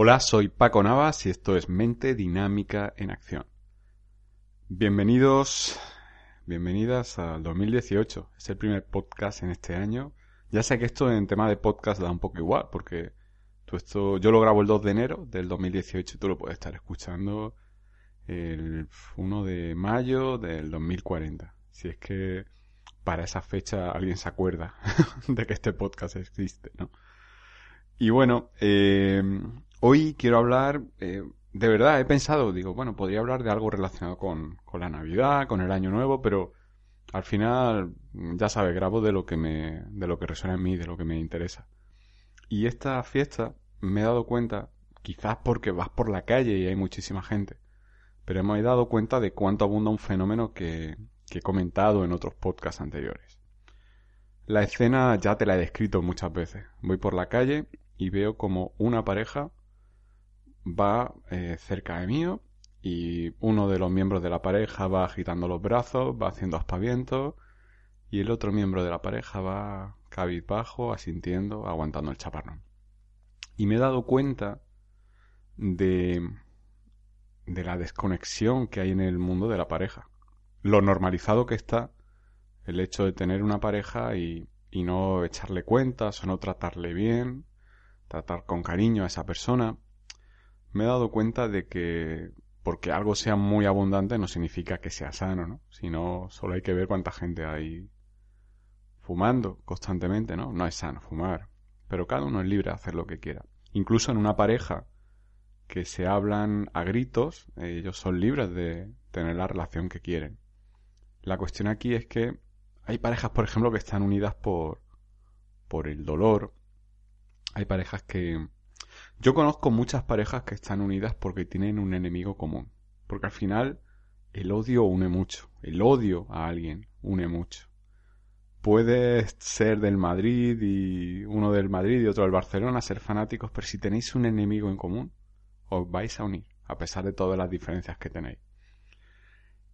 Hola, soy Paco Navas y esto es Mente Dinámica en Acción. Bienvenidos, bienvenidas al 2018. Es el primer podcast en este año. Ya sé que esto en tema de podcast da un poco igual, porque tú esto, yo lo grabo el 2 de enero del 2018 y tú lo puedes estar escuchando el 1 de mayo del 2040. Si es que para esa fecha alguien se acuerda de que este podcast existe, ¿no? Y bueno, eh, hoy quiero hablar, eh, de verdad he pensado, digo, bueno, podría hablar de algo relacionado con, con la Navidad, con el Año Nuevo, pero al final, ya sabes, grabo de lo que me, de lo que resuena en mí, de lo que me interesa. Y esta fiesta me he dado cuenta, quizás porque vas por la calle y hay muchísima gente, pero me he dado cuenta de cuánto abunda un fenómeno que, que he comentado en otros podcasts anteriores. La escena ya te la he descrito muchas veces. Voy por la calle y veo como una pareja va eh, cerca de mío y uno de los miembros de la pareja va agitando los brazos, va haciendo aspavientos y el otro miembro de la pareja va cabizbajo, asintiendo, aguantando el chaparrón. Y me he dado cuenta de, de la desconexión que hay en el mundo de la pareja. Lo normalizado que está el hecho de tener una pareja y, y no echarle cuentas o no tratarle bien tratar con cariño a esa persona, me he dado cuenta de que porque algo sea muy abundante no significa que sea sano, ¿no? Sino solo hay que ver cuánta gente hay fumando constantemente, ¿no? No es sano fumar, pero cada uno es libre de hacer lo que quiera. Incluso en una pareja que se hablan a gritos, ellos son libres de tener la relación que quieren. La cuestión aquí es que hay parejas, por ejemplo, que están unidas por por el dolor, hay parejas que... Yo conozco muchas parejas que están unidas porque tienen un enemigo común. Porque al final el odio une mucho. El odio a alguien une mucho. Puede ser del Madrid y uno del Madrid y otro del Barcelona, ser fanáticos, pero si tenéis un enemigo en común, os vais a unir, a pesar de todas las diferencias que tenéis.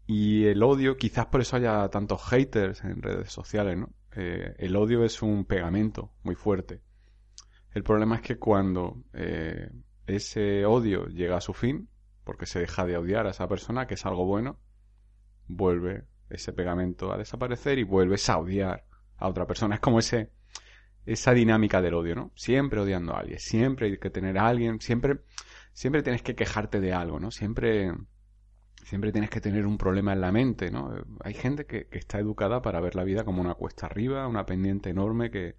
Y el odio, quizás por eso haya tantos haters en redes sociales, ¿no? Eh, el odio es un pegamento muy fuerte el problema es que cuando eh, ese odio llega a su fin, porque se deja de odiar a esa persona, que es algo bueno, vuelve ese pegamento a desaparecer y vuelves a odiar a otra persona. Es como ese esa dinámica del odio, ¿no? Siempre odiando a alguien, siempre hay que tener a alguien, siempre siempre tienes que quejarte de algo, ¿no? Siempre siempre tienes que tener un problema en la mente, ¿no? Hay gente que, que está educada para ver la vida como una cuesta arriba, una pendiente enorme que,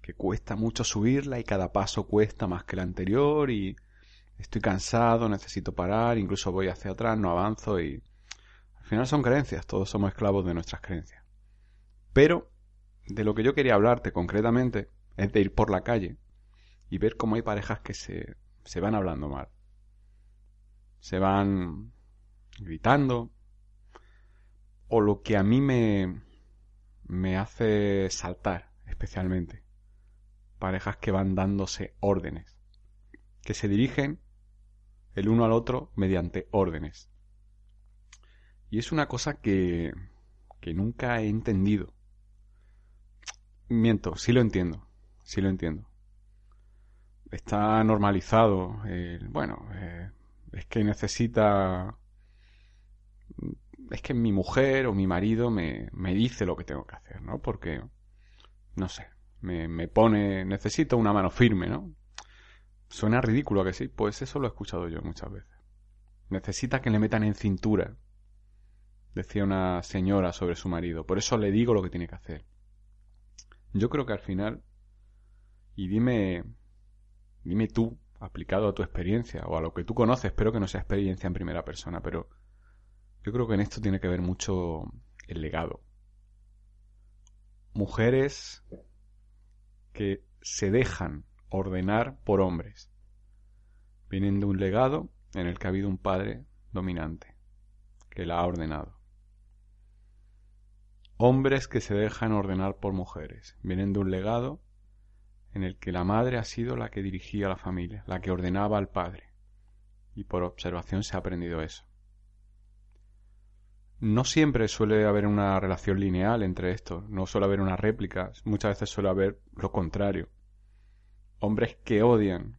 que cuesta mucho subirla y cada paso cuesta más que el anterior y estoy cansado, necesito parar, incluso voy hacia atrás, no avanzo y al final son creencias, todos somos esclavos de nuestras creencias. Pero de lo que yo quería hablarte concretamente es de ir por la calle y ver cómo hay parejas que se, se van hablando mal. Se van gritando. O lo que a mí me, me hace saltar especialmente parejas que van dándose órdenes, que se dirigen el uno al otro mediante órdenes. Y es una cosa que, que nunca he entendido. Miento, sí lo entiendo, sí lo entiendo. Está normalizado, bueno, eh, es que necesita... Es que mi mujer o mi marido me, me dice lo que tengo que hacer, ¿no? Porque, no sé, me, me pone, necesito una mano firme, ¿no? Suena ridículo que sí, pues eso lo he escuchado yo muchas veces. Necesita que le metan en cintura, decía una señora sobre su marido. Por eso le digo lo que tiene que hacer. Yo creo que al final, y dime, dime tú, aplicado a tu experiencia o a lo que tú conoces, espero que no sea experiencia en primera persona, pero yo creo que en esto tiene que ver mucho el legado. Mujeres que se dejan ordenar por hombres. Vienen de un legado en el que ha habido un padre dominante, que la ha ordenado. Hombres que se dejan ordenar por mujeres. Vienen de un legado en el que la madre ha sido la que dirigía la familia, la que ordenaba al padre. Y por observación se ha aprendido eso. No siempre suele haber una relación lineal entre estos, no suele haber una réplica, muchas veces suele haber lo contrario. Hombres que odian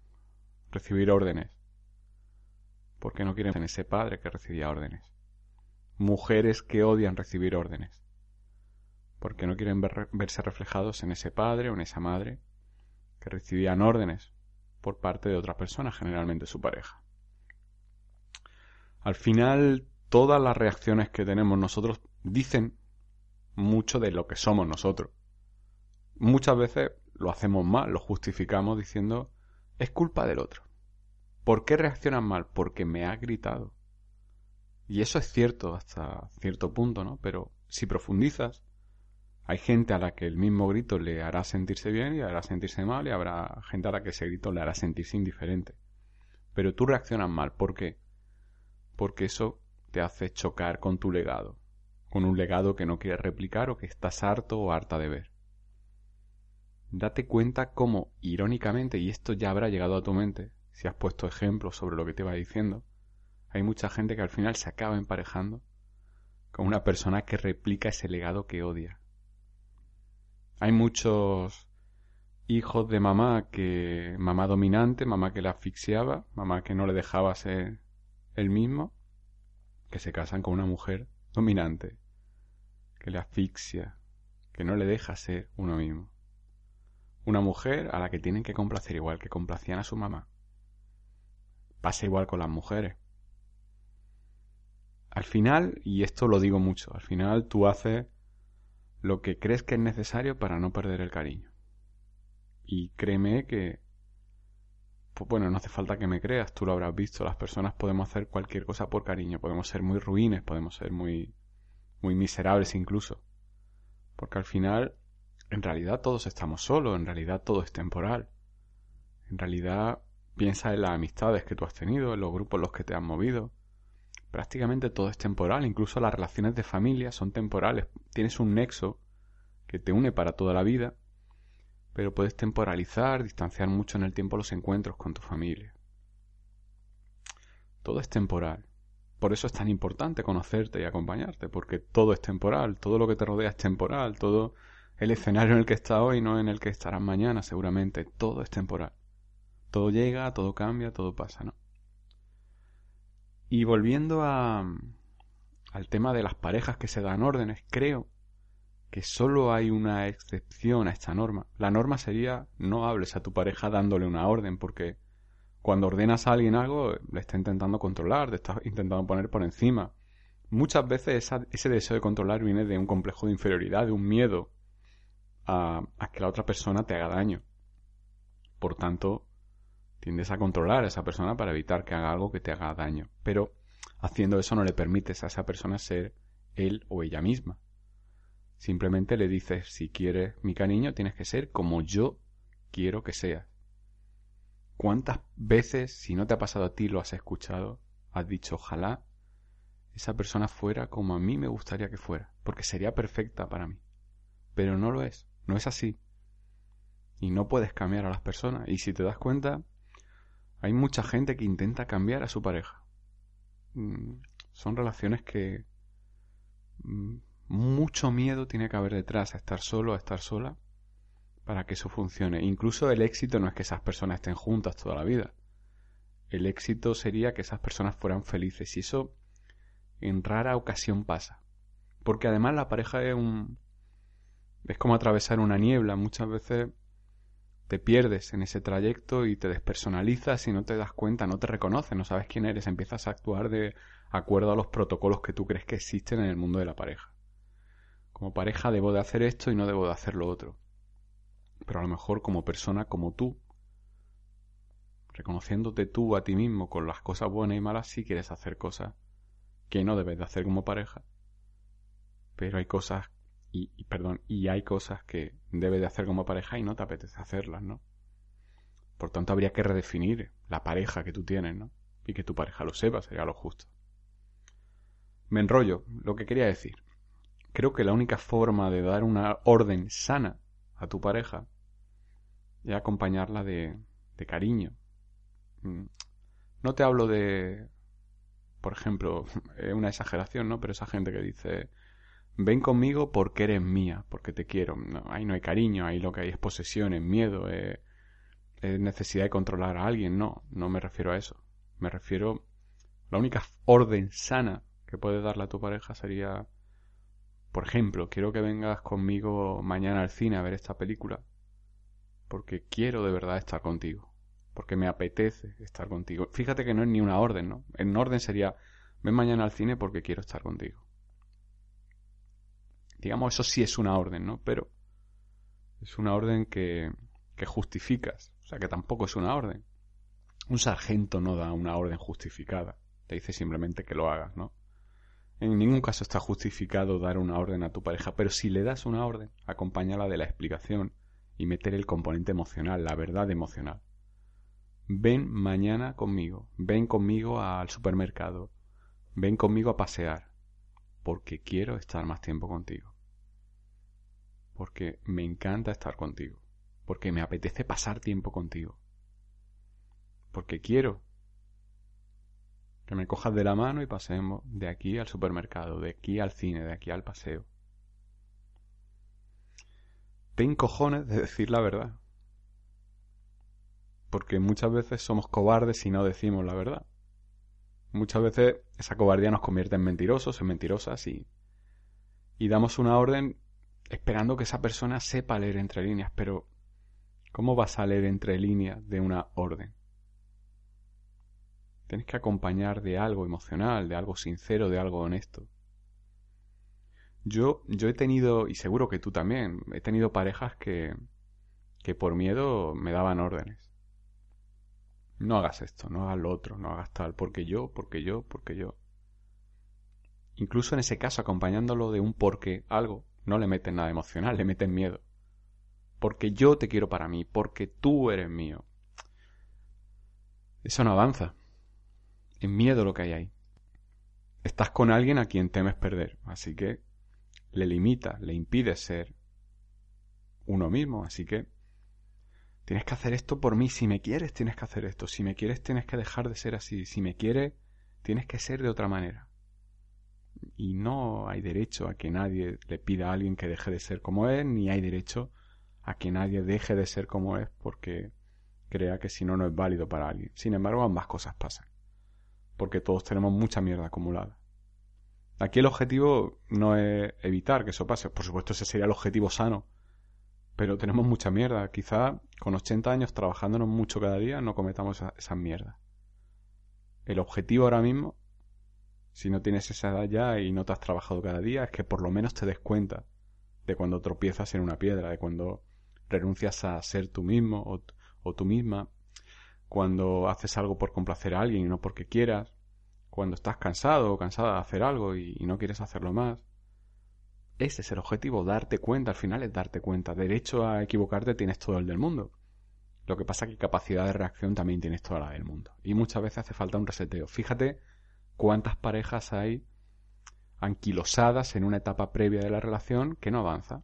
recibir órdenes. Porque no quieren en ese padre que recibía órdenes. Mujeres que odian recibir órdenes. Porque no quieren verse reflejados en ese padre o en esa madre que recibían órdenes por parte de otra persona, generalmente su pareja. Al final, todas las reacciones que tenemos nosotros dicen mucho de lo que somos nosotros. Muchas veces lo hacemos mal, lo justificamos diciendo es culpa del otro. ¿Por qué reaccionas mal? Porque me ha gritado. Y eso es cierto hasta cierto punto, ¿no? Pero si profundizas, hay gente a la que el mismo grito le hará sentirse bien y hará sentirse mal y habrá gente a la que ese grito le hará sentirse indiferente. Pero tú reaccionas mal. ¿Por qué? Porque eso te hace chocar con tu legado, con un legado que no quieres replicar o que estás harto o harta de ver. Date cuenta cómo, irónicamente, y esto ya habrá llegado a tu mente, si has puesto ejemplos sobre lo que te va diciendo, hay mucha gente que al final se acaba emparejando con una persona que replica ese legado que odia. Hay muchos hijos de mamá que mamá dominante, mamá que la asfixiaba, mamá que no le dejaba ser el mismo, que se casan con una mujer dominante, que le asfixia, que no le deja ser uno mismo. Una mujer a la que tienen que complacer igual que complacían a su mamá. Pasa igual con las mujeres. Al final, y esto lo digo mucho, al final tú haces lo que crees que es necesario para no perder el cariño. Y créeme que, pues bueno, no hace falta que me creas, tú lo habrás visto, las personas podemos hacer cualquier cosa por cariño, podemos ser muy ruines, podemos ser muy, muy miserables incluso. Porque al final, en realidad todos estamos solos, en realidad todo es temporal. En realidad, piensa en las amistades que tú has tenido, en los grupos los que te has movido, prácticamente todo es temporal, incluso las relaciones de familia son temporales. Tienes un nexo que te une para toda la vida, pero puedes temporalizar, distanciar mucho en el tiempo los encuentros con tu familia. Todo es temporal. Por eso es tan importante conocerte y acompañarte, porque todo es temporal, todo lo que te rodea es temporal, todo el escenario en el que estás hoy no en el que estarás mañana, seguramente, todo es temporal. Todo llega, todo cambia, todo pasa, ¿no? Y volviendo a, al tema de las parejas que se dan órdenes, creo que solo hay una excepción a esta norma. La norma sería no hables a tu pareja dándole una orden, porque cuando ordenas a alguien algo, le está intentando controlar, te está intentando poner por encima. Muchas veces ese deseo de controlar viene de un complejo de inferioridad, de un miedo a, a que la otra persona te haga daño. Por tanto, tiendes a controlar a esa persona para evitar que haga algo que te haga daño. Pero haciendo eso no le permites a esa persona ser él o ella misma. Simplemente le dices, si quieres mi cariño, tienes que ser como yo quiero que seas. ¿Cuántas veces, si no te ha pasado a ti, lo has escuchado, has dicho, ojalá esa persona fuera como a mí me gustaría que fuera, porque sería perfecta para mí? Pero no lo es, no es así. Y no puedes cambiar a las personas. Y si te das cuenta, hay mucha gente que intenta cambiar a su pareja. Mm, son relaciones que mm, mucho miedo tiene que haber detrás a estar solo, a estar sola, para que eso funcione. Incluso el éxito no es que esas personas estén juntas toda la vida. El éxito sería que esas personas fueran felices y eso en rara ocasión pasa. Porque además la pareja es un... es como atravesar una niebla. Muchas veces te pierdes en ese trayecto y te despersonalizas y no te das cuenta, no te reconoces, no sabes quién eres, empiezas a actuar de acuerdo a los protocolos que tú crees que existen en el mundo de la pareja. Como pareja debo de hacer esto y no debo de hacer lo otro. Pero a lo mejor como persona, como tú, reconociéndote tú a ti mismo con las cosas buenas y malas, sí quieres hacer cosas que no debes de hacer como pareja. Pero hay cosas y, perdón, y hay cosas que debes de hacer como pareja y no te apetece hacerlas, ¿no? Por tanto, habría que redefinir la pareja que tú tienes, ¿no? Y que tu pareja lo sepa, sería lo justo. Me enrollo, lo que quería decir. Creo que la única forma de dar una orden sana a tu pareja es acompañarla de, de cariño. Mm. No te hablo de, por ejemplo, una exageración, ¿no? Pero esa gente que dice, ven conmigo porque eres mía, porque te quiero. ahí no hay cariño, ahí lo que hay es posesión, es miedo, es es necesidad de controlar a alguien, no, no me refiero a eso. Me refiero, la única orden sana que puedes darle a tu pareja sería, por ejemplo, quiero que vengas conmigo mañana al cine a ver esta película, porque quiero de verdad estar contigo, porque me apetece estar contigo. Fíjate que no es ni una orden, ¿no? En orden sería, ven mañana al cine porque quiero estar contigo. Digamos, eso sí es una orden, ¿no? Pero es una orden que, que justificas, o sea que tampoco es una orden. Un sargento no da una orden justificada, te dice simplemente que lo hagas, ¿no? En ningún caso está justificado dar una orden a tu pareja, pero si le das una orden, acompáñala de la explicación y meter el componente emocional, la verdad emocional. Ven mañana conmigo, ven conmigo al supermercado, ven conmigo a pasear, porque quiero estar más tiempo contigo. Porque me encanta estar contigo, porque me apetece pasar tiempo contigo. Porque quiero que me cojas de la mano y pasemos de aquí al supermercado, de aquí al cine, de aquí al paseo. Ten cojones de decir la verdad. Porque muchas veces somos cobardes si no decimos la verdad. Muchas veces esa cobardía nos convierte en mentirosos, en mentirosas y, y damos una orden esperando que esa persona sepa leer entre líneas, pero ¿cómo vas a leer entre líneas de una orden? Tienes que acompañar de algo emocional, de algo sincero, de algo honesto. Yo, yo he tenido, y seguro que tú también, he tenido parejas que, que por miedo me daban órdenes. No hagas esto, no hagas lo otro, no hagas tal, porque yo, porque yo, porque yo. Incluso en ese caso, acompañándolo de un porque algo, no le meten nada emocional, le meten miedo. Porque yo te quiero para mí, porque tú eres mío. Eso no avanza es miedo lo que hay ahí. Estás con alguien a quien temes perder, así que le limita, le impide ser uno mismo, así que tienes que hacer esto por mí, si me quieres tienes que hacer esto, si me quieres tienes que dejar de ser así, si me quieres tienes que ser de otra manera. Y no hay derecho a que nadie le pida a alguien que deje de ser como es, ni hay derecho a que nadie deje de ser como es porque crea que si no no es válido para alguien. Sin embargo, ambas cosas pasan porque todos tenemos mucha mierda acumulada. Aquí el objetivo no es evitar que eso pase, por supuesto ese sería el objetivo sano, pero tenemos mucha mierda. Quizá con 80 años trabajándonos mucho cada día no cometamos esa, mierda. El objetivo ahora mismo, si no tienes esa edad ya y no te has trabajado cada día, es que por lo menos te des cuenta de cuando tropiezas en una piedra, de cuando renuncias a ser tú mismo o tú misma, cuando haces algo por complacer a alguien y no porque quieras, cuando estás cansado o cansada de hacer algo y, no quieres hacerlo más. Ese es el objetivo, darte cuenta, al final es darte cuenta. Derecho a equivocarte tienes todo el del mundo. Lo que pasa es que capacidad de reacción también tienes toda la del mundo. Y muchas veces hace falta un reseteo. Fíjate cuántas parejas hay anquilosadas en una etapa previa de la relación que no avanza.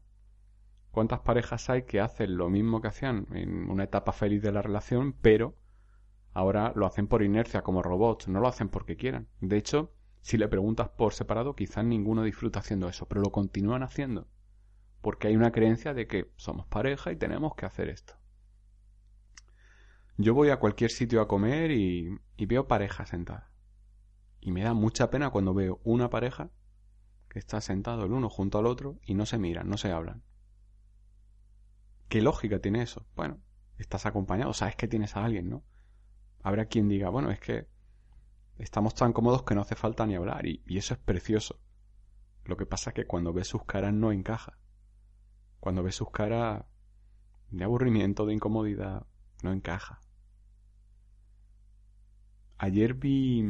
¿Cuántas parejas hay que hacen lo mismo que hacían en una etapa feliz de la relación, pero Ahora lo hacen por inercia como robots, no lo hacen porque quieran. De hecho, si le preguntas por separado, quizás ninguno disfruta haciendo eso, pero lo continúan haciendo. Porque hay una creencia de que somos pareja y tenemos que hacer esto. Yo voy a cualquier sitio a comer y, veo pareja sentada. Y me da mucha pena cuando veo una pareja que está sentado el uno junto al otro y no se miran, no se hablan. ¿Qué lógica tiene eso? Bueno, estás acompañado, sabes que tienes a alguien, ¿no? Habrá quien diga, bueno, es que estamos tan cómodos que no hace falta ni hablar y, eso es precioso. Lo que pasa es que cuando ves sus caras no encaja. Cuando ves sus caras de aburrimiento, de incomodidad, no encaja. Ayer vi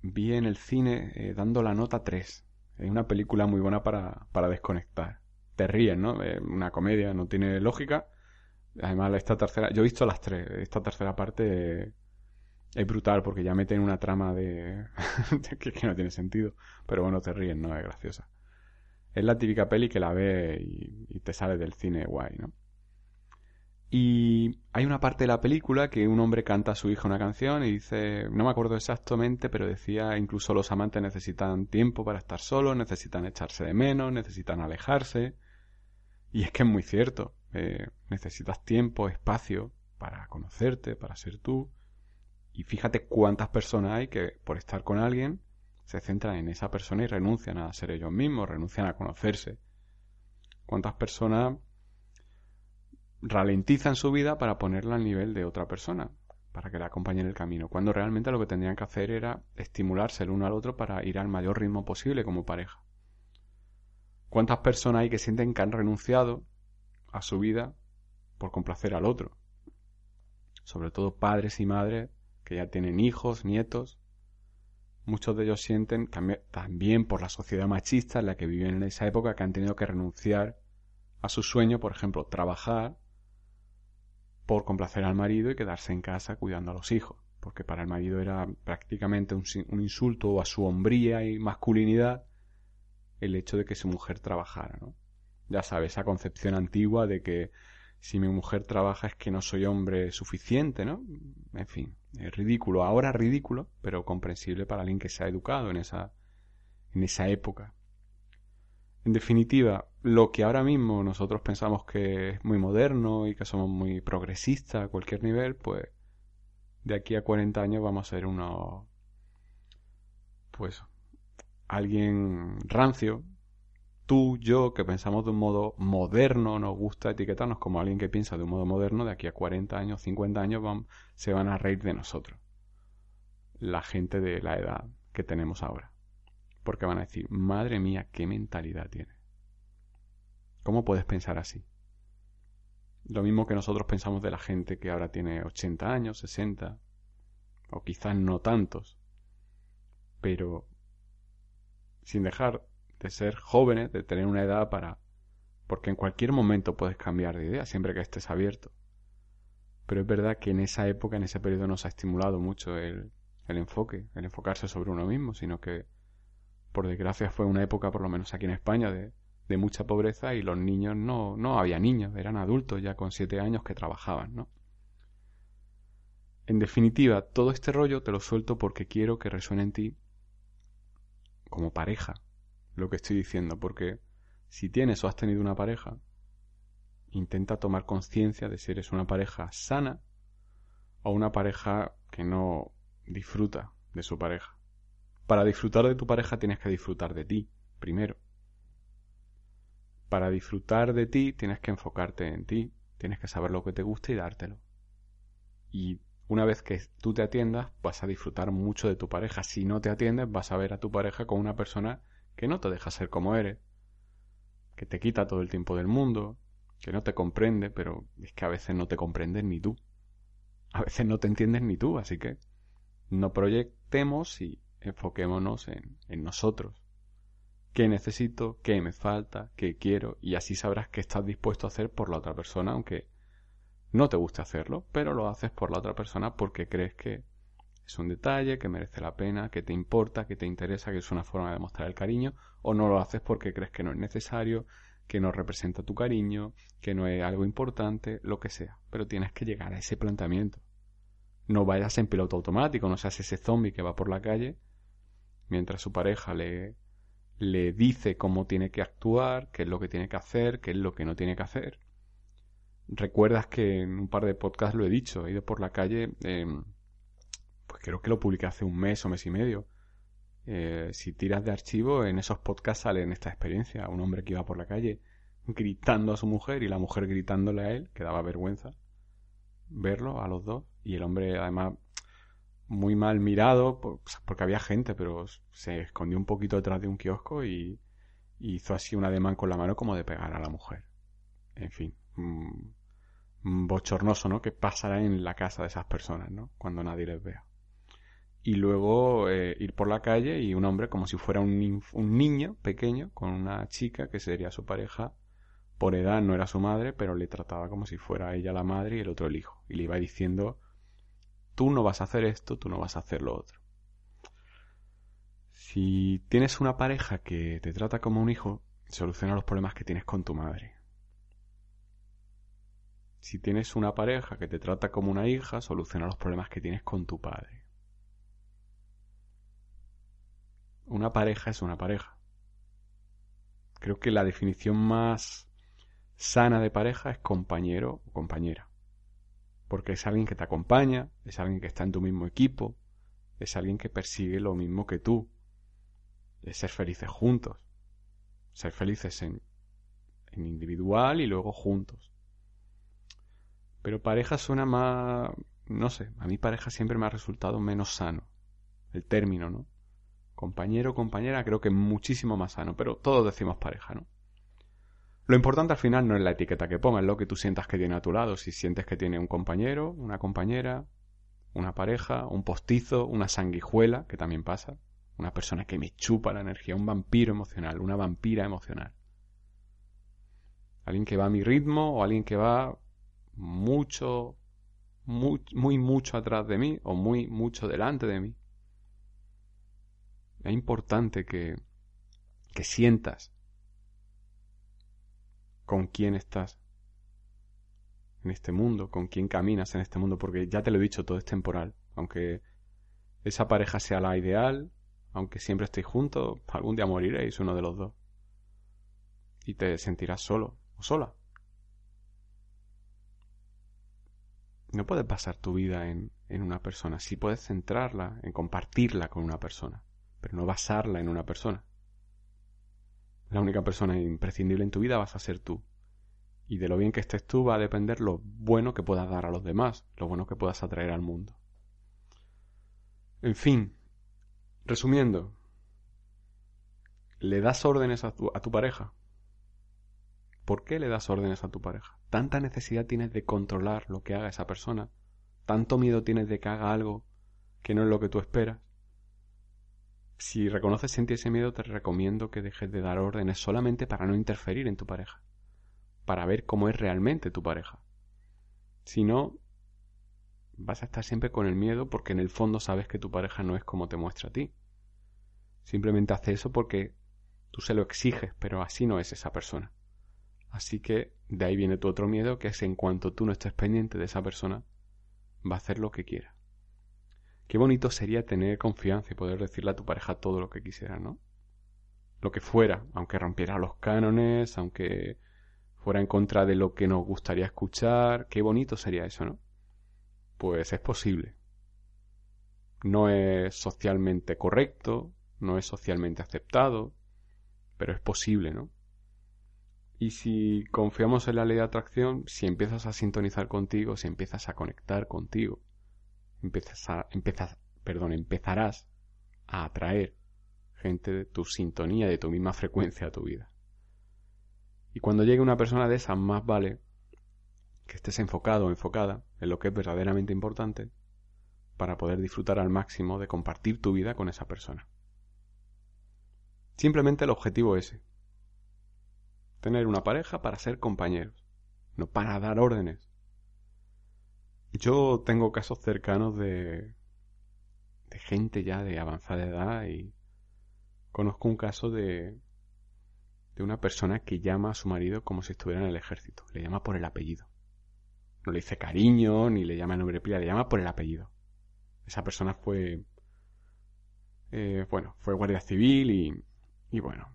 vi en el cine eh, dando la nota 3. Es una película muy buena para, para desconectar. Te ríes, ¿no? Una comedia, no tiene lógica, Además, esta tercera, yo he visto las tres, esta tercera parte es brutal porque ya meten una trama de, que, no tiene sentido, pero bueno, te ríes, ¿no? Es graciosa. Es la típica peli que la ve y, te sale del cine guay, ¿no? Y hay una parte de la película que un hombre canta a su hija una canción y dice, no me acuerdo exactamente, pero decía, incluso los amantes necesitan tiempo para estar solos, necesitan echarse de menos, necesitan alejarse. Y es que es muy cierto eh, necesitas tiempo, espacio para conocerte, para ser tú. Y fíjate cuántas personas hay que por estar con alguien se centran en esa persona y renuncian a ser ellos mismos, renuncian a conocerse. Cuántas personas ralentizan su vida para ponerla al nivel de otra persona, para que la acompañe en el camino, cuando realmente lo que tendrían que hacer era estimularse el uno al otro para ir al mayor ritmo posible como pareja. ¿Cuántas personas hay que sienten que han renunciado a su vida por complacer al otro? Sobre todo padres y madres que ya tienen hijos, nietos. Muchos de ellos sienten también por la sociedad machista en la que viven en esa época que han tenido que renunciar a su sueño, por ejemplo, trabajar por complacer al marido y quedarse en casa cuidando a los hijos, porque para el marido era prácticamente un, insulto a su hombría y masculinidad el hecho de que su mujer trabajara, ¿no? Ya sabes, esa concepción antigua de que si mi mujer trabaja es que no soy hombre suficiente, ¿no? En fin, es ridículo, ahora ridículo, pero comprensible para alguien que se ha educado en esa, en esa época. En definitiva, lo que ahora mismo nosotros pensamos que es muy moderno y que somos muy progresistas a cualquier nivel, pues de aquí a 40 años vamos a ser uno, pues, alguien rancio, tú, yo, que pensamos de un modo moderno, nos gusta etiquetarnos como alguien que piensa de un modo moderno, de aquí a 40 años, 50 años, se van a reír de nosotros. La gente de la edad que tenemos ahora porque van a decir, madre mía, qué mentalidad tiene. ¿Cómo puedes pensar así? Lo mismo que nosotros pensamos de la gente que ahora tiene 80 años, 60, o quizás no tantos, pero sin dejar de ser jóvenes, de tener una edad para... porque en cualquier momento puedes cambiar de idea, siempre que estés abierto. Pero es verdad que en esa época, en ese periodo, no se ha estimulado mucho el, el enfoque, el enfocarse sobre uno mismo, sino que por desgracia fue una época, por lo menos aquí en España, de, mucha pobreza y los niños no, no había niños, eran adultos ya con siete años que trabajaban, ¿no? En definitiva, todo este rollo te lo suelto porque quiero que resuene en ti como pareja lo que estoy diciendo, porque si tienes o has tenido una pareja, intenta tomar conciencia de si eres una pareja sana o una pareja que no disfruta de su pareja. Para disfrutar de tu pareja tienes que disfrutar de ti, primero. Para disfrutar de ti tienes que enfocarte en ti, tienes que saber lo que te gusta y dártelo. Y una vez que tú te atiendas, vas a disfrutar mucho de tu pareja. Si no te atiendes, vas a ver a tu pareja como una persona que no te deja ser como eres, que te quita todo el tiempo del mundo, que no te comprende, pero es que a veces no te comprendes ni tú. A veces no te entiendes ni tú, así que no proyectemos y enfoquémonos en, en nosotros. ¿Qué necesito? ¿Qué me falta? ¿Qué quiero? Y así sabrás qué estás dispuesto a hacer por la otra persona, aunque no te guste hacerlo, pero lo haces por la otra persona porque crees que es un detalle, que merece la pena, que te importa, que te interesa, que es una forma de mostrar el cariño, o no lo haces porque crees que no es necesario, que no representa tu cariño, que no es algo importante, lo que sea. Pero tienes que llegar a ese planteamiento. No vayas en piloto automático, no seas ese zombie que va por la calle mientras su pareja le, le dice cómo tiene que actuar, qué es lo que tiene que hacer, qué es lo que no tiene que hacer. Recuerdas que en un par de podcasts lo he dicho, he ido por la calle, em, creo que lo publiqué hace un mes o mes y medio. Eh, si tiras de archivo, en esos podcasts sale en esta experiencia. Un hombre que iba por la calle gritando a su mujer y la mujer gritándole a él, que daba vergüenza verlo a los dos. Y el hombre además muy mal mirado, porque había gente, pero se escondió un poquito detrás de un kiosco y, hizo así un ademán con la mano como de pegar a la mujer. En fin, bochornoso, ¿no? Que pasará en la casa de esas personas, ¿no? Cuando nadie les vea. Y luego eh, ir por la calle y un hombre como si fuera un, un niño pequeño con una chica que sería su pareja. Por edad no era su madre, pero le trataba como si fuera ella la madre y el otro el hijo. Y le iba diciendo tú no vas a hacer esto, tú no vas a hacer lo otro. Si tienes una pareja que te trata como un hijo, soluciona los problemas que tienes con tu madre. Si tienes una pareja que te trata como una hija, soluciona los problemas que tienes con tu padre. Una pareja es una pareja. Creo que la definición más sana de pareja es compañero o compañera. Porque es alguien que te acompaña, es alguien que está en tu mismo equipo, es alguien que persigue lo mismo que tú. Es ser felices juntos. Ser felices en, en individual y luego juntos. Pero pareja suena más... No sé, a mí pareja siempre me ha resultado menos sano. El término, ¿no? Compañero, compañera, creo que es muchísimo más sano, pero todos decimos pareja, ¿no? Lo importante al final no es la etiqueta que pongas, lo que tú sientas que tiene a tu lado. Si sientes que tiene un compañero, una compañera, una pareja, un postizo, una sanguijuela, que también pasa, una persona que me chupa la energía, un vampiro emocional, una vampira emocional. Alguien que va a mi ritmo o alguien que va mucho, muy, muy mucho atrás de mí o muy mucho delante de mí. Es importante que, que sientas con quién estás en este mundo, con quién caminas en este mundo, porque ya te lo he dicho, todo es temporal. Aunque esa pareja sea la ideal, aunque siempre estéis juntos, algún día moriréis uno de los dos. Y te sentirás solo o sola. No puedes basar tu vida en, en una persona. Sí puedes centrarla en compartirla con una persona, pero no basarla en una persona. La única persona imprescindible en tu vida vas a ser tú. Y de lo bien que estés tú va a depender lo bueno que puedas dar a los demás, lo bueno que puedas atraer al mundo. En fin, resumiendo, ¿le das órdenes a tu, a tu pareja? ¿Por qué le das órdenes a tu pareja? ¿Tanta necesidad tienes de controlar lo que haga esa persona? ¿Tanto miedo tienes de que haga algo que no es lo que tú esperas? Si reconoces sentir ese miedo, te recomiendo que dejes de dar órdenes solamente para no interferir en tu pareja para ver cómo es realmente tu pareja. Si no, vas a estar siempre con el miedo porque en el fondo sabes que tu pareja no es como te muestra a ti. Simplemente hace eso porque tú se lo exiges, pero así no es esa persona. Así que de ahí viene tu otro miedo, que es en cuanto tú no estés pendiente de esa persona, va a hacer lo que quiera. Qué bonito sería tener confianza y poder decirle a tu pareja todo lo que quisiera, ¿no? Lo que fuera, aunque rompiera los cánones, aunque fuera en contra de lo que nos gustaría escuchar. Qué bonito sería eso, ¿no? Pues es posible. No es socialmente correcto, no es socialmente aceptado, pero es posible, ¿no? Y si confiamos en la ley de atracción, si empiezas a sintonizar contigo, si empiezas a conectar contigo, empiezas a, empiezas, perdón, empezarás a atraer gente de tu sintonía, de tu misma frecuencia a tu vida. Y cuando llegue una persona de esas, más vale que estés enfocado o enfocada en lo que es verdaderamente importante para poder disfrutar al máximo de compartir tu vida con esa persona. Simplemente el objetivo es ese. Tener una pareja para ser compañeros, no para dar órdenes. Yo tengo casos cercanos de, de gente ya de avanzada edad y conozco un caso de, de una persona que llama a su marido como si estuviera en el ejército. Le llama por el apellido. No le dice cariño, ni le llama el nombre pila, le llama por el apellido. Esa persona fue. Eh, bueno, fue guardia civil y. Y bueno.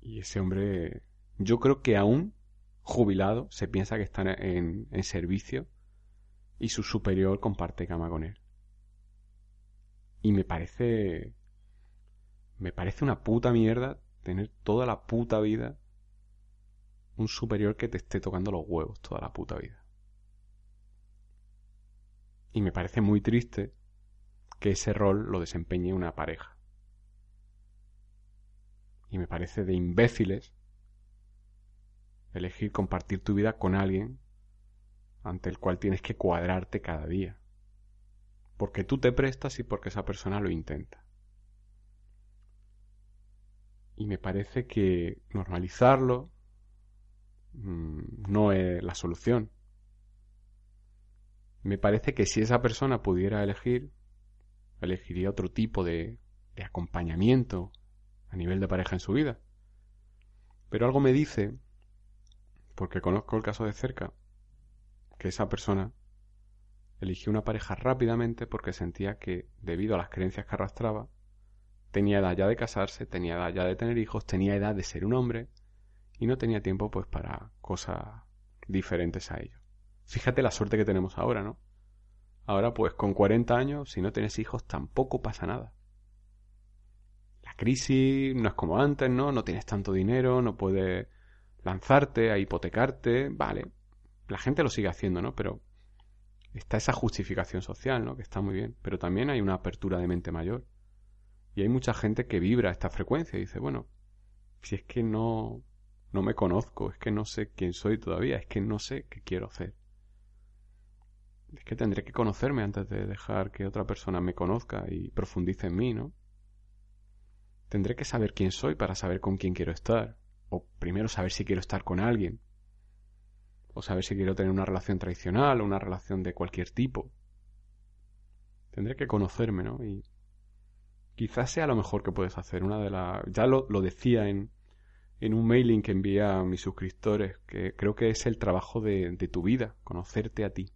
Y ese hombre. Yo creo que aún jubilado se piensa que está en, en servicio y su superior comparte cama con él. Y me parece. Me parece una puta mierda tener toda la puta vida un superior que te esté tocando los huevos toda la puta vida. Y me parece muy triste que ese rol lo desempeñe una pareja. Y me parece de imbéciles elegir compartir tu vida con alguien ante el cual tienes que cuadrarte cada día. Porque tú te prestas y porque esa persona lo intenta. Y me parece que normalizarlo mm, no es la solución. Me parece que si esa persona pudiera elegir, elegiría otro tipo de, de acompañamiento a nivel de pareja en su vida. Pero algo me dice, porque conozco el caso de cerca, que esa persona eligió una pareja rápidamente porque sentía que, debido a las creencias que arrastraba, tenía edad ya de casarse, tenía edad ya de tener hijos, tenía edad de ser un hombre y no tenía tiempo pues para cosas diferentes a ello. Fíjate la suerte que tenemos ahora, ¿no? Ahora pues con 40 años, si no tienes hijos, tampoco pasa nada. La crisis no es como antes, ¿no? No tienes tanto dinero, no puedes lanzarte a hipotecarte, vale. La gente lo sigue haciendo, ¿no? Pero está esa justificación social, ¿no? Que está muy bien. Pero también hay una apertura de mente mayor. Y hay mucha gente que vibra esta frecuencia y dice, bueno, si es que no, no me conozco, es que no sé quién soy todavía, es que no sé qué quiero hacer. Es que tendré que conocerme antes de dejar que otra persona me conozca y profundice en mí, ¿no? Tendré que saber quién soy para saber con quién quiero estar. O primero saber si quiero estar con alguien. O saber si quiero tener una relación tradicional o una relación de cualquier tipo. Tendré que conocerme, ¿no? Y quizás sea lo mejor que puedes hacer. Una de las. Ya lo, lo decía en, en un mailing que envié a mis suscriptores, que creo que es el trabajo de, de tu vida, conocerte a ti.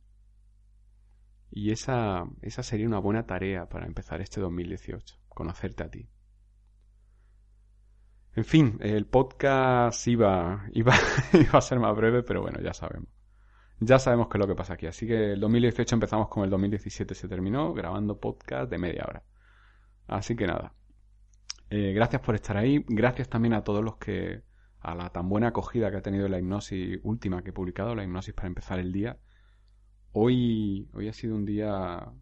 Y esa, esa sería una buena tarea para empezar este 2018, conocerte a ti. En fin, el podcast iba, iba, iba a ser más breve, pero bueno, ya sabemos. Ya sabemos qué es lo que pasa aquí. Así que el 2018 empezamos con el 2017 se terminó grabando podcast de media hora. Así que nada. Eh, gracias por estar ahí. Gracias también a todos los que. a la tan buena acogida que ha tenido la hipnosis última que he publicado, la hipnosis para empezar el día. Hoy, hoy ha sido un día.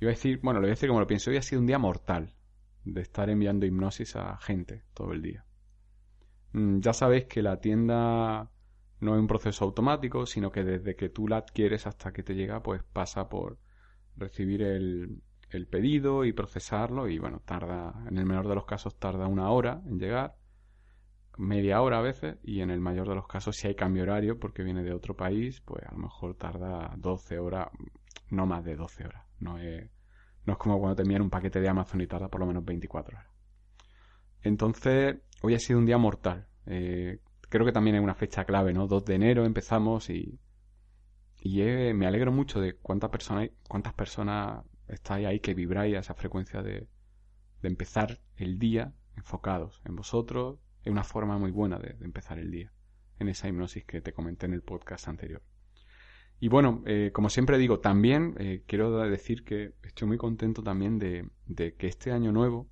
Iba a decir, bueno, lo voy a decir como lo pienso. Hoy ha sido un día mortal de estar enviando hipnosis a gente todo el día. Mm, ya sabéis que la tienda no es un proceso automático, sino que desde que tú la adquieres hasta que te llega, pues pasa por recibir el, el pedido y procesarlo y bueno, tarda, en el menor de los casos tarda una hora en llegar, media hora a veces y en el mayor de los casos si hay cambio horario porque viene de otro país, pues a lo mejor tarda 12 horas, no más de 12 horas, no es, no es como cuando te envían un paquete de Amazon y tarda por lo menos 24 horas. Entonces, hoy ha sido un día mortal. Eh, creo que también es una fecha clave, ¿no? 2 de enero empezamos y, y me alegro mucho de cuántas personas, cuántas personas estáis ahí que vibráis a esa frecuencia de, de empezar el día enfocados en vosotros. Es una forma muy buena de, empezar el día, en esa hipnosis que te comenté en el podcast anterior. Y bueno, eh, como siempre digo, también eh, quiero decir que estoy muy contento también de, de que este año nuevo,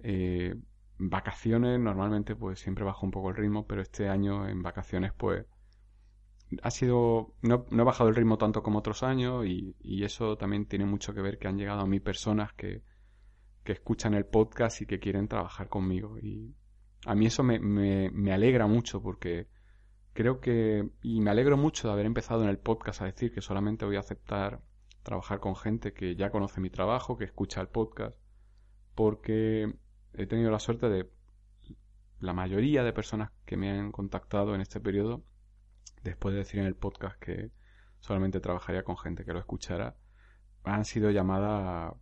eh, vacaciones, normalmente pues siempre bajo un poco el ritmo, pero este año en vacaciones pues ha sido. No, no, he bajado el ritmo tanto como otros años y, eso también tiene mucho que ver que han llegado a mí personas que, que escuchan el podcast y que quieren trabajar conmigo. Y a mí eso me, me, alegra mucho porque creo que. Y me alegro mucho de haber empezado en el podcast a decir que solamente voy a aceptar trabajar con gente que ya conoce mi trabajo, que escucha el podcast, porque he tenido la suerte de. La mayoría de personas que me han contactado en este periodo después de decir en el podcast que solamente trabajaría con gente que lo escuchara, han sido llamadas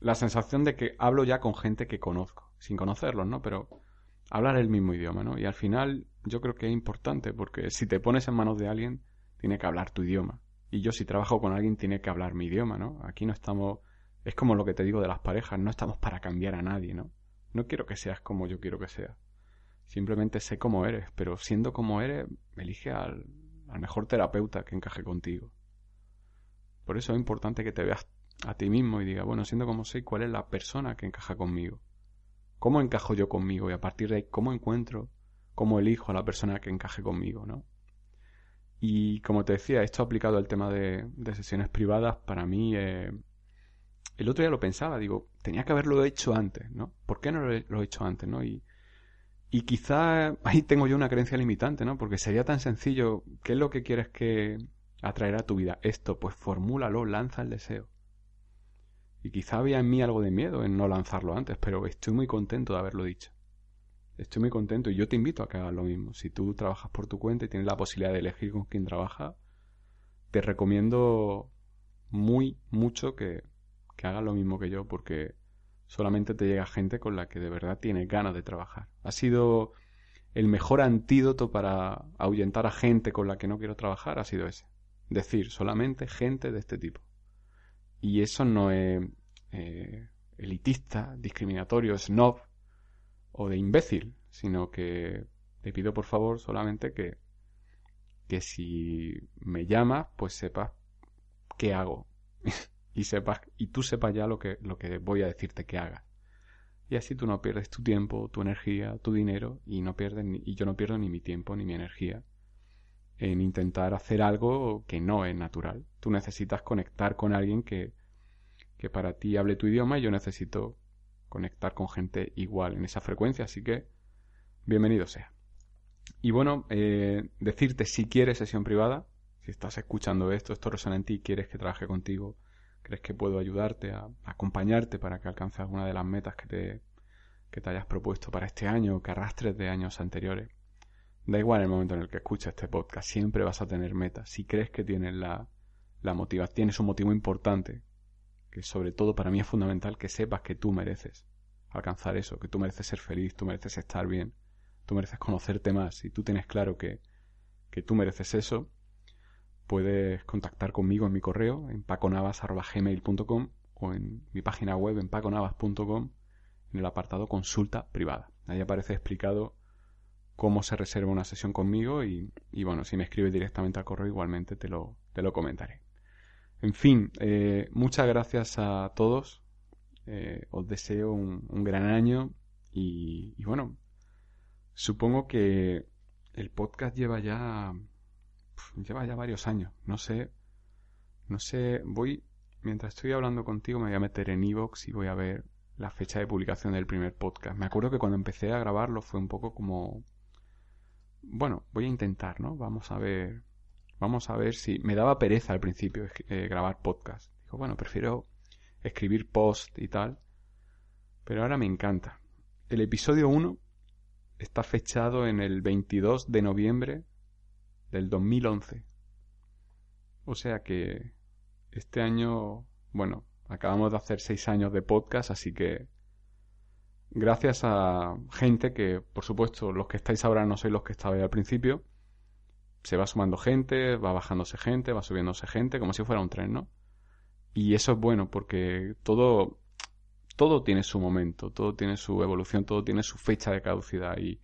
la sensación de que hablo ya con gente que conozco, sin conocerlos, ¿no? Pero hablar el mismo idioma, ¿no? Y al final yo creo que es importante porque si te pones en manos de alguien, tiene que hablar tu idioma. Y yo si trabajo con alguien, tiene que hablar mi idioma, ¿no? Aquí no estamos... Es como lo que te digo de las parejas, no estamos para cambiar a nadie, ¿no? No quiero que seas como yo quiero que seas. Simplemente sé cómo eres, pero siendo como eres, elige al, al mejor terapeuta que encaje contigo. Por eso es importante que te veas a ti mismo y diga, bueno, siendo como soy, ¿cuál es la persona que encaja conmigo? ¿Cómo encajo yo conmigo? Y a partir de ahí, ¿cómo encuentro, cómo elijo a la persona que encaje conmigo, ¿no? Y como te decía, esto aplicado al tema de, sesiones privadas, para mí, eh, el otro día lo pensaba, digo, tenía que haberlo hecho antes, ¿no? ¿Por qué no lo he, lo he hecho antes, ¿no? Y, y quizá ahí tengo yo una creencia limitante, ¿no? Porque sería tan sencillo, ¿qué es lo que quieres que atraerá a tu vida? Esto, pues formúlalo, lanza el deseo. Y quizá había en mí algo de miedo en no lanzarlo antes, pero estoy muy contento de haberlo dicho. Estoy muy contento y yo te invito a que hagas lo mismo. Si tú trabajas por tu cuenta y tienes la posibilidad de elegir con quién trabaja, te recomiendo muy, mucho que, que hagas lo mismo que yo porque solamente te llega gente con la que de verdad tienes ganas de trabajar. Ha sido el mejor antídoto para ahuyentar a gente con la que no quiero trabajar, ha sido ese. Decir solamente gente de este tipo. Y eso no es eh, elitista, discriminatorio, snob o de imbécil, sino que Te pido por favor solamente que, que si me llamas, pues sepas qué hago. y sepas, y tú sepas ya lo que, lo que voy a decirte que hagas. Y así tú no pierdes tu tiempo, tu energía, tu dinero, y no pierdes y yo no pierdo ni mi tiempo ni mi energía en intentar hacer algo que no es natural. Tú necesitas conectar con alguien que, que para ti hable tu idioma y yo necesito conectar con gente igual en esa frecuencia, así que bienvenido sea. Y bueno, eh, decirte si quieres sesión privada, si estás escuchando esto, esto resuena en ti, quieres que trabaje contigo, crees que puedo ayudarte, a, acompañarte para que alcances alguna de las metas que te, que te hayas propuesto para este año o que arrastres de años anteriores. Da igual el momento en el que escuches este podcast, siempre vas a tener metas. Si crees que tienes la, la motivación, tienes un motivo importante, que sobre todo para mí es fundamental que sepas que tú mereces alcanzar eso, que tú mereces ser feliz, tú mereces estar bien, tú mereces conocerte más. y tú tienes claro que, que tú mereces eso, puedes contactar conmigo en mi correo en paconavas.gmail.com o en mi página web en paconavas.com en el apartado consulta privada. Ahí aparece explicado cómo se reserva una sesión conmigo y, bueno, si me escribes directamente al correo igualmente te lo, te lo comentaré. En fin, eh, muchas gracias a todos. Eh, os deseo un, gran año y, y, bueno, supongo que el podcast lleva ya lleva ya varios años. No sé, no sé, voy, mientras estoy hablando contigo me voy a meter en Evox y voy a ver la fecha de publicación del primer podcast. Me acuerdo que cuando empecé a grabarlo fue un poco como, bueno, voy a intentar, ¿no? Vamos a ver, vamos a ver si me daba pereza al principio eh, grabar podcast. Digo, bueno, prefiero escribir post y tal, pero ahora me encanta. El episodio 1 está fechado en el 22 de noviembre del 2011. O sea que este año, bueno, acabamos de hacer seis años de podcast, así que gracias a gente que, por supuesto, los que estáis ahora no sois los que estabais al principio, se va sumando gente, va bajándose gente, va subiéndose gente, como si fuera un tren, ¿no? Y eso es bueno porque todo, todo tiene su momento, todo tiene su evolución, todo tiene su fecha de caducidad y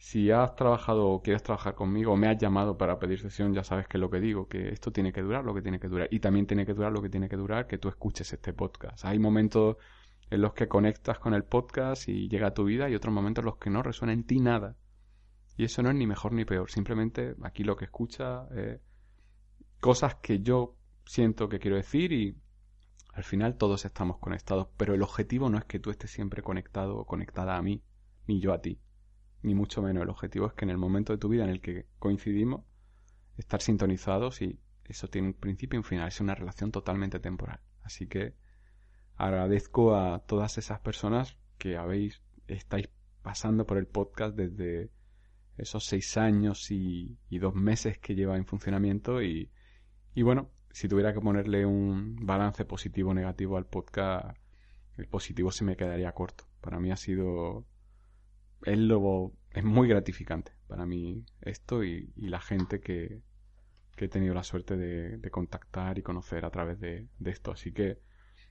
si has trabajado o quieres trabajar conmigo o me has llamado para pedir sesión, ya sabes que es lo que digo, que esto tiene que durar lo que tiene que durar. Y también tiene que durar lo que tiene que durar que tú escuches este podcast. Hay momentos en los que conectas con el podcast y llega a tu vida y otros momentos en los que no resuena en ti nada. Y eso no es ni mejor ni peor. Simplemente aquí lo que escucha es cosas que yo siento que quiero decir y al final todos estamos conectados. Pero el objetivo no es que tú estés siempre conectado o conectada a mí, ni yo a ti ni mucho menos. El objetivo es que en el momento de tu vida en el que coincidimos, estar sintonizados y eso tiene un principio y un final. Es una relación totalmente temporal. Así que agradezco a todas esas personas que habéis, estáis pasando por el podcast desde esos seis años y, dos meses que lleva en funcionamiento y, y bueno, si tuviera que ponerle un balance positivo o negativo al podcast, el positivo se me quedaría corto. Para mí ha sido es, lo, es muy gratificante para mí esto y, la gente que, he tenido la suerte de, contactar y conocer a través de, esto. Así que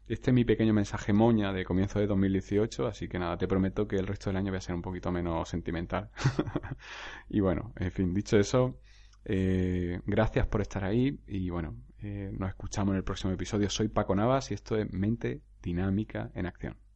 este es mi pequeño mensaje moña de comienzo de 2018, así que nada, te prometo que el resto del año voy a ser un poquito menos sentimental. y bueno, en fin, dicho eso, eh, gracias por estar ahí y bueno, eh, nos escuchamos en el próximo episodio. Soy Paco Navas y esto es Mente Dinámica en Acción.